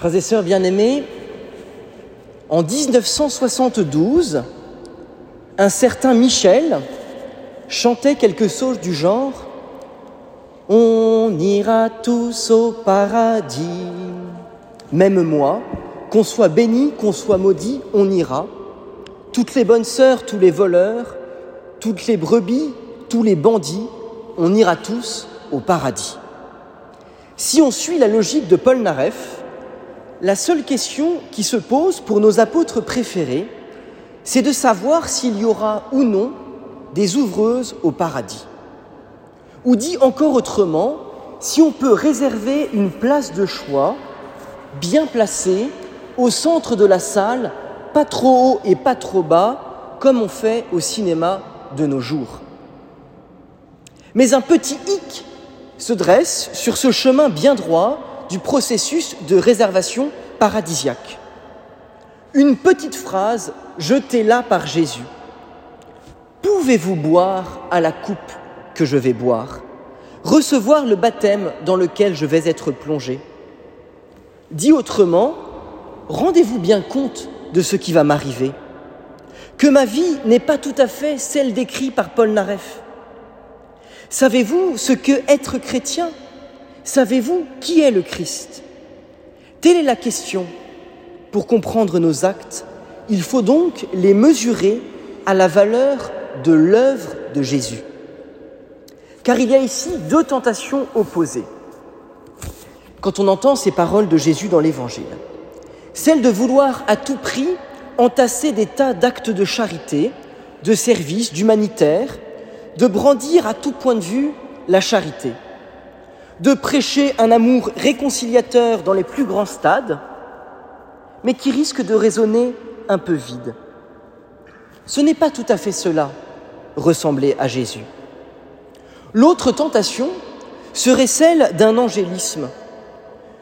Frères et sœurs bien-aimés, en 1972, un certain Michel chantait quelque chose du genre On ira tous au paradis. Même moi, qu'on soit béni, qu'on soit maudit, on ira. Toutes les bonnes sœurs, tous les voleurs, toutes les brebis, tous les bandits, on ira tous au paradis. Si on suit la logique de Paul Naref, la seule question qui se pose pour nos apôtres préférés, c'est de savoir s'il y aura ou non des ouvreuses au paradis. Ou dit encore autrement, si on peut réserver une place de choix bien placée au centre de la salle, pas trop haut et pas trop bas, comme on fait au cinéma de nos jours. Mais un petit hic se dresse sur ce chemin bien droit du processus de réservation paradisiaque. Une petite phrase jetée là par Jésus. Pouvez-vous boire à la coupe que je vais boire? Recevoir le baptême dans lequel je vais être plongé Dit autrement, rendez-vous bien compte de ce qui va m'arriver, que ma vie n'est pas tout à fait celle décrite par Paul Naref. Savez-vous ce que être chrétien Savez-vous qui est le Christ? Telle est la question. Pour comprendre nos actes, il faut donc les mesurer à la valeur de l'œuvre de Jésus. Car il y a ici deux tentations opposées. Quand on entend ces paroles de Jésus dans l'Évangile, celle de vouloir à tout prix entasser des tas d'actes de charité, de service, d'humanitaire, de brandir à tout point de vue la charité, de prêcher un amour réconciliateur dans les plus grands stades, mais qui risque de résonner un peu vide. Ce n'est pas tout à fait cela, ressembler à Jésus. L'autre tentation serait celle d'un angélisme,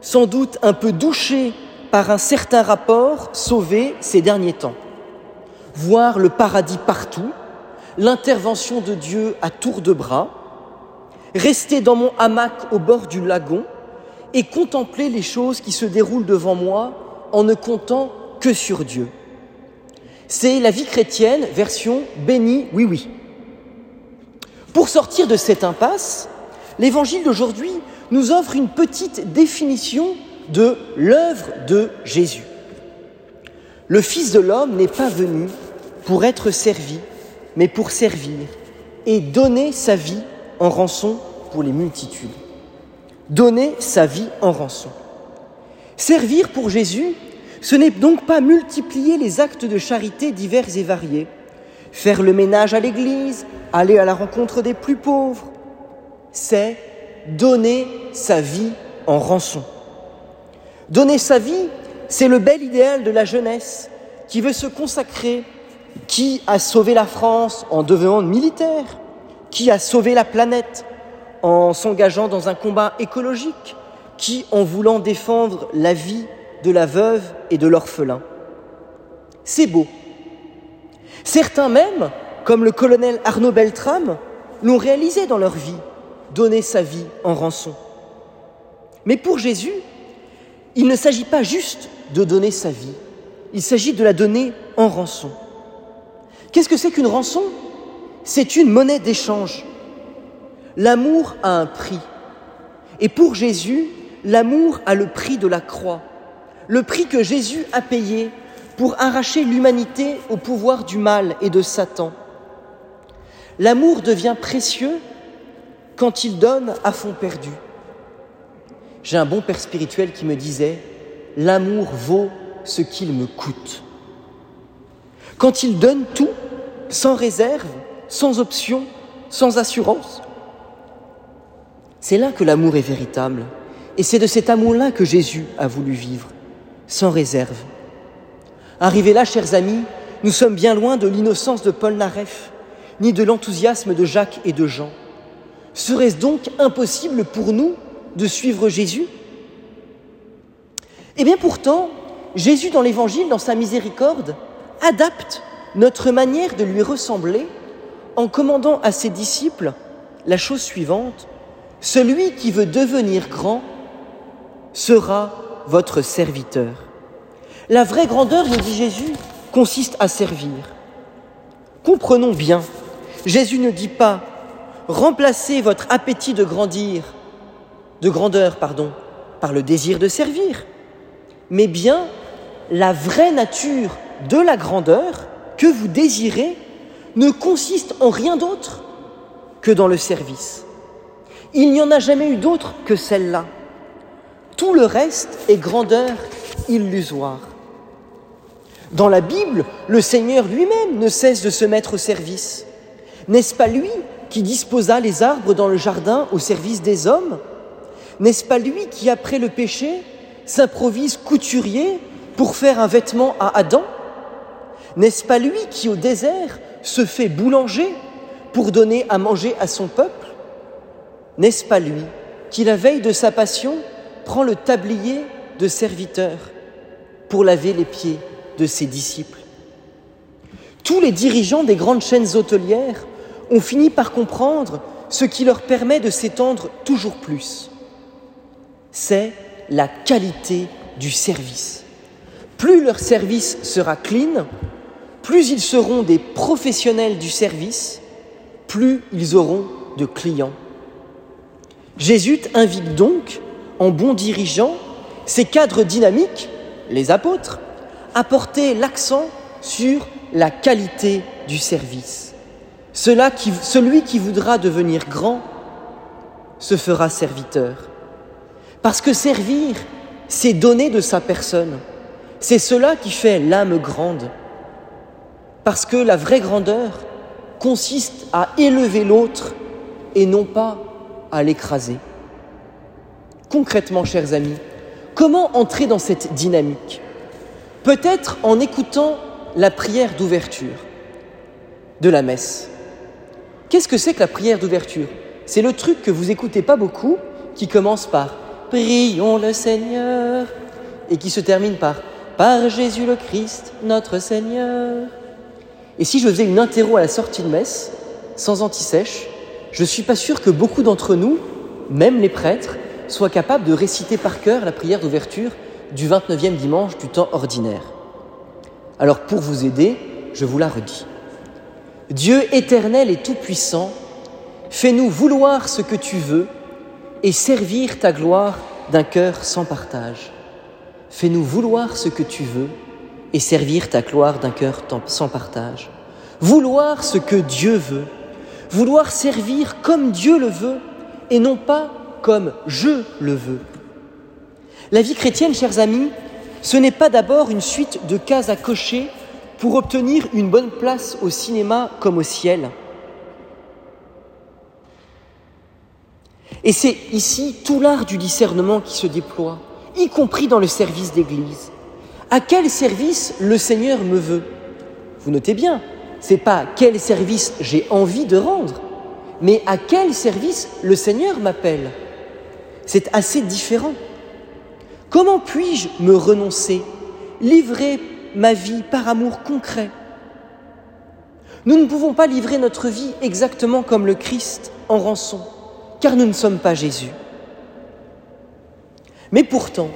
sans doute un peu douché par un certain rapport sauvé ces derniers temps. Voir le paradis partout, l'intervention de Dieu à tour de bras, rester dans mon hamac au bord du lagon et contempler les choses qui se déroulent devant moi en ne comptant que sur Dieu. C'est la vie chrétienne, version béni, oui, oui. Pour sortir de cette impasse, l'évangile d'aujourd'hui nous offre une petite définition de l'œuvre de Jésus. Le Fils de l'homme n'est pas venu pour être servi, mais pour servir et donner sa vie en rançon pour les multitudes. Donner sa vie en rançon. Servir pour Jésus, ce n'est donc pas multiplier les actes de charité divers et variés, faire le ménage à l'église, aller à la rencontre des plus pauvres. C'est donner sa vie en rançon. Donner sa vie, c'est le bel idéal de la jeunesse qui veut se consacrer qui a sauvé la France en devenant militaire Qui a sauvé la planète en s'engageant dans un combat écologique Qui en voulant défendre la vie de la veuve et de l'orphelin C'est beau. Certains même, comme le colonel Arnaud Beltrame, l'ont réalisé dans leur vie, donner sa vie en rançon. Mais pour Jésus, il ne s'agit pas juste de donner sa vie, il s'agit de la donner en rançon. Qu'est-ce que c'est qu'une rançon? C'est une monnaie d'échange. L'amour a un prix. Et pour Jésus, l'amour a le prix de la croix, le prix que Jésus a payé pour arracher l'humanité au pouvoir du mal et de Satan. L'amour devient précieux quand il donne à fond perdu. J'ai un bon père spirituel qui me disait, l'amour vaut ce qu'il me coûte. Quand il donne tout, sans réserve, sans option, sans assurance. C'est là que l'amour est véritable. Et c'est de cet amour-là que Jésus a voulu vivre, sans réserve. Arrivés là, chers amis, nous sommes bien loin de l'innocence de Paul Naref, ni de l'enthousiasme de Jacques et de Jean. Serait-ce donc impossible pour nous de suivre Jésus? Eh bien pourtant, Jésus dans l'Évangile, dans sa miséricorde, adapte notre manière de lui ressembler en commandant à ses disciples la chose suivante, celui qui veut devenir grand sera votre serviteur. La vraie grandeur, nous dit Jésus, consiste à servir. Comprenons bien, Jésus ne dit pas remplacez votre appétit de grandir, de grandeur, pardon, par le désir de servir, mais bien la vraie nature de la grandeur que vous désirez ne consiste en rien d'autre que dans le service. Il n'y en a jamais eu d'autre que celle-là. Tout le reste est grandeur illusoire. Dans la Bible, le Seigneur lui-même ne cesse de se mettre au service. N'est-ce pas lui qui disposa les arbres dans le jardin au service des hommes? N'est-ce pas lui qui, après le péché, s'improvise couturier pour faire un vêtement à Adam? N'est-ce pas lui qui, au désert, se fait boulanger pour donner à manger à son peuple N'est-ce pas lui qui, la veille de sa passion, prend le tablier de serviteur pour laver les pieds de ses disciples? Tous les dirigeants des grandes chaînes hôtelières ont fini par comprendre ce qui leur permet de s'étendre toujours plus. C'est la qualité du service. Plus leur service sera clean, plus ils seront des professionnels du service, plus ils auront de clients. Jésus invite donc, en bon dirigeant, ces cadres dynamiques, les apôtres, à porter l'accent sur la qualité du service. Celui qui voudra devenir grand se fera serviteur. Parce que servir, c'est donner de sa personne. C'est cela qui fait l'âme grande. Parce que la vraie grandeur consiste à élever l'autre et non pas à l'écraser. Concrètement, chers amis, comment entrer dans cette dynamique? Peut-être en écoutant la prière d'ouverture de la messe. Qu'est-ce que c'est que la prière d'ouverture? C'est le truc que vous écoutez pas beaucoup, qui commence par Prions le Seigneur et qui se termine par Par Jésus le Christ, notre Seigneur. Et si je faisais une interro à la sortie de messe, sans antisèche, je ne suis pas sûr que beaucoup d'entre nous, même les prêtres, soient capables de réciter par cœur la prière d'ouverture du 29e dimanche du temps ordinaire. Alors pour vous aider, je vous la redis. Dieu éternel et tout-puissant, fais-nous vouloir ce que tu veux et servir ta gloire d'un cœur sans partage. Fais-nous vouloir ce que tu veux et servir ta gloire d'un cœur sans partage. Vouloir ce que Dieu veut, vouloir servir comme Dieu le veut et non pas comme je le veux. La vie chrétienne, chers amis, ce n'est pas d'abord une suite de cases à cocher pour obtenir une bonne place au cinéma comme au ciel. Et c'est ici tout l'art du discernement qui se déploie, y compris dans le service d'Église. À quel service le Seigneur me veut? Vous notez bien, c'est pas quel service j'ai envie de rendre, mais à quel service le Seigneur m'appelle. C'est assez différent. Comment puis-je me renoncer, livrer ma vie par amour concret? Nous ne pouvons pas livrer notre vie exactement comme le Christ en rançon, car nous ne sommes pas Jésus. Mais pourtant,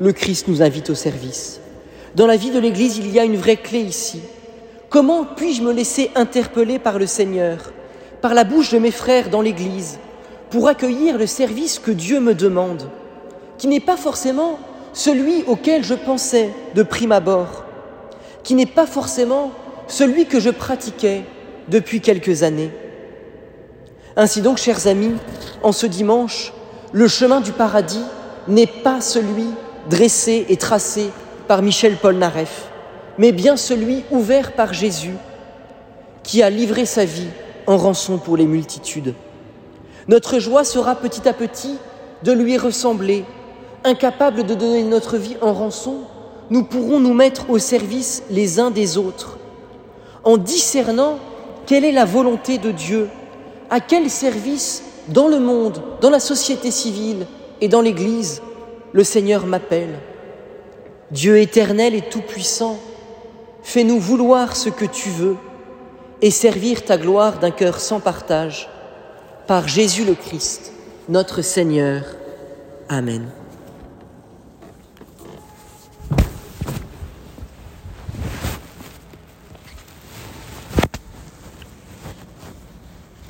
le Christ nous invite au service. Dans la vie de l'Église, il y a une vraie clé ici. Comment puis-je me laisser interpeller par le Seigneur, par la bouche de mes frères dans l'Église, pour accueillir le service que Dieu me demande, qui n'est pas forcément celui auquel je pensais de prime abord, qui n'est pas forcément celui que je pratiquais depuis quelques années? Ainsi donc, chers amis, en ce dimanche, le chemin du paradis n'est pas celui dressé et tracé par Michel Polnareff, mais bien celui ouvert par Jésus, qui a livré sa vie en rançon pour les multitudes. Notre joie sera petit à petit de lui ressembler. Incapables de donner notre vie en rançon, nous pourrons nous mettre au service les uns des autres, en discernant quelle est la volonté de Dieu, à quel service dans le monde, dans la société civile et dans l'Église le Seigneur m'appelle. Dieu éternel et tout-puissant, fais-nous vouloir ce que tu veux et servir ta gloire d'un cœur sans partage. Par Jésus le Christ, notre Seigneur. Amen.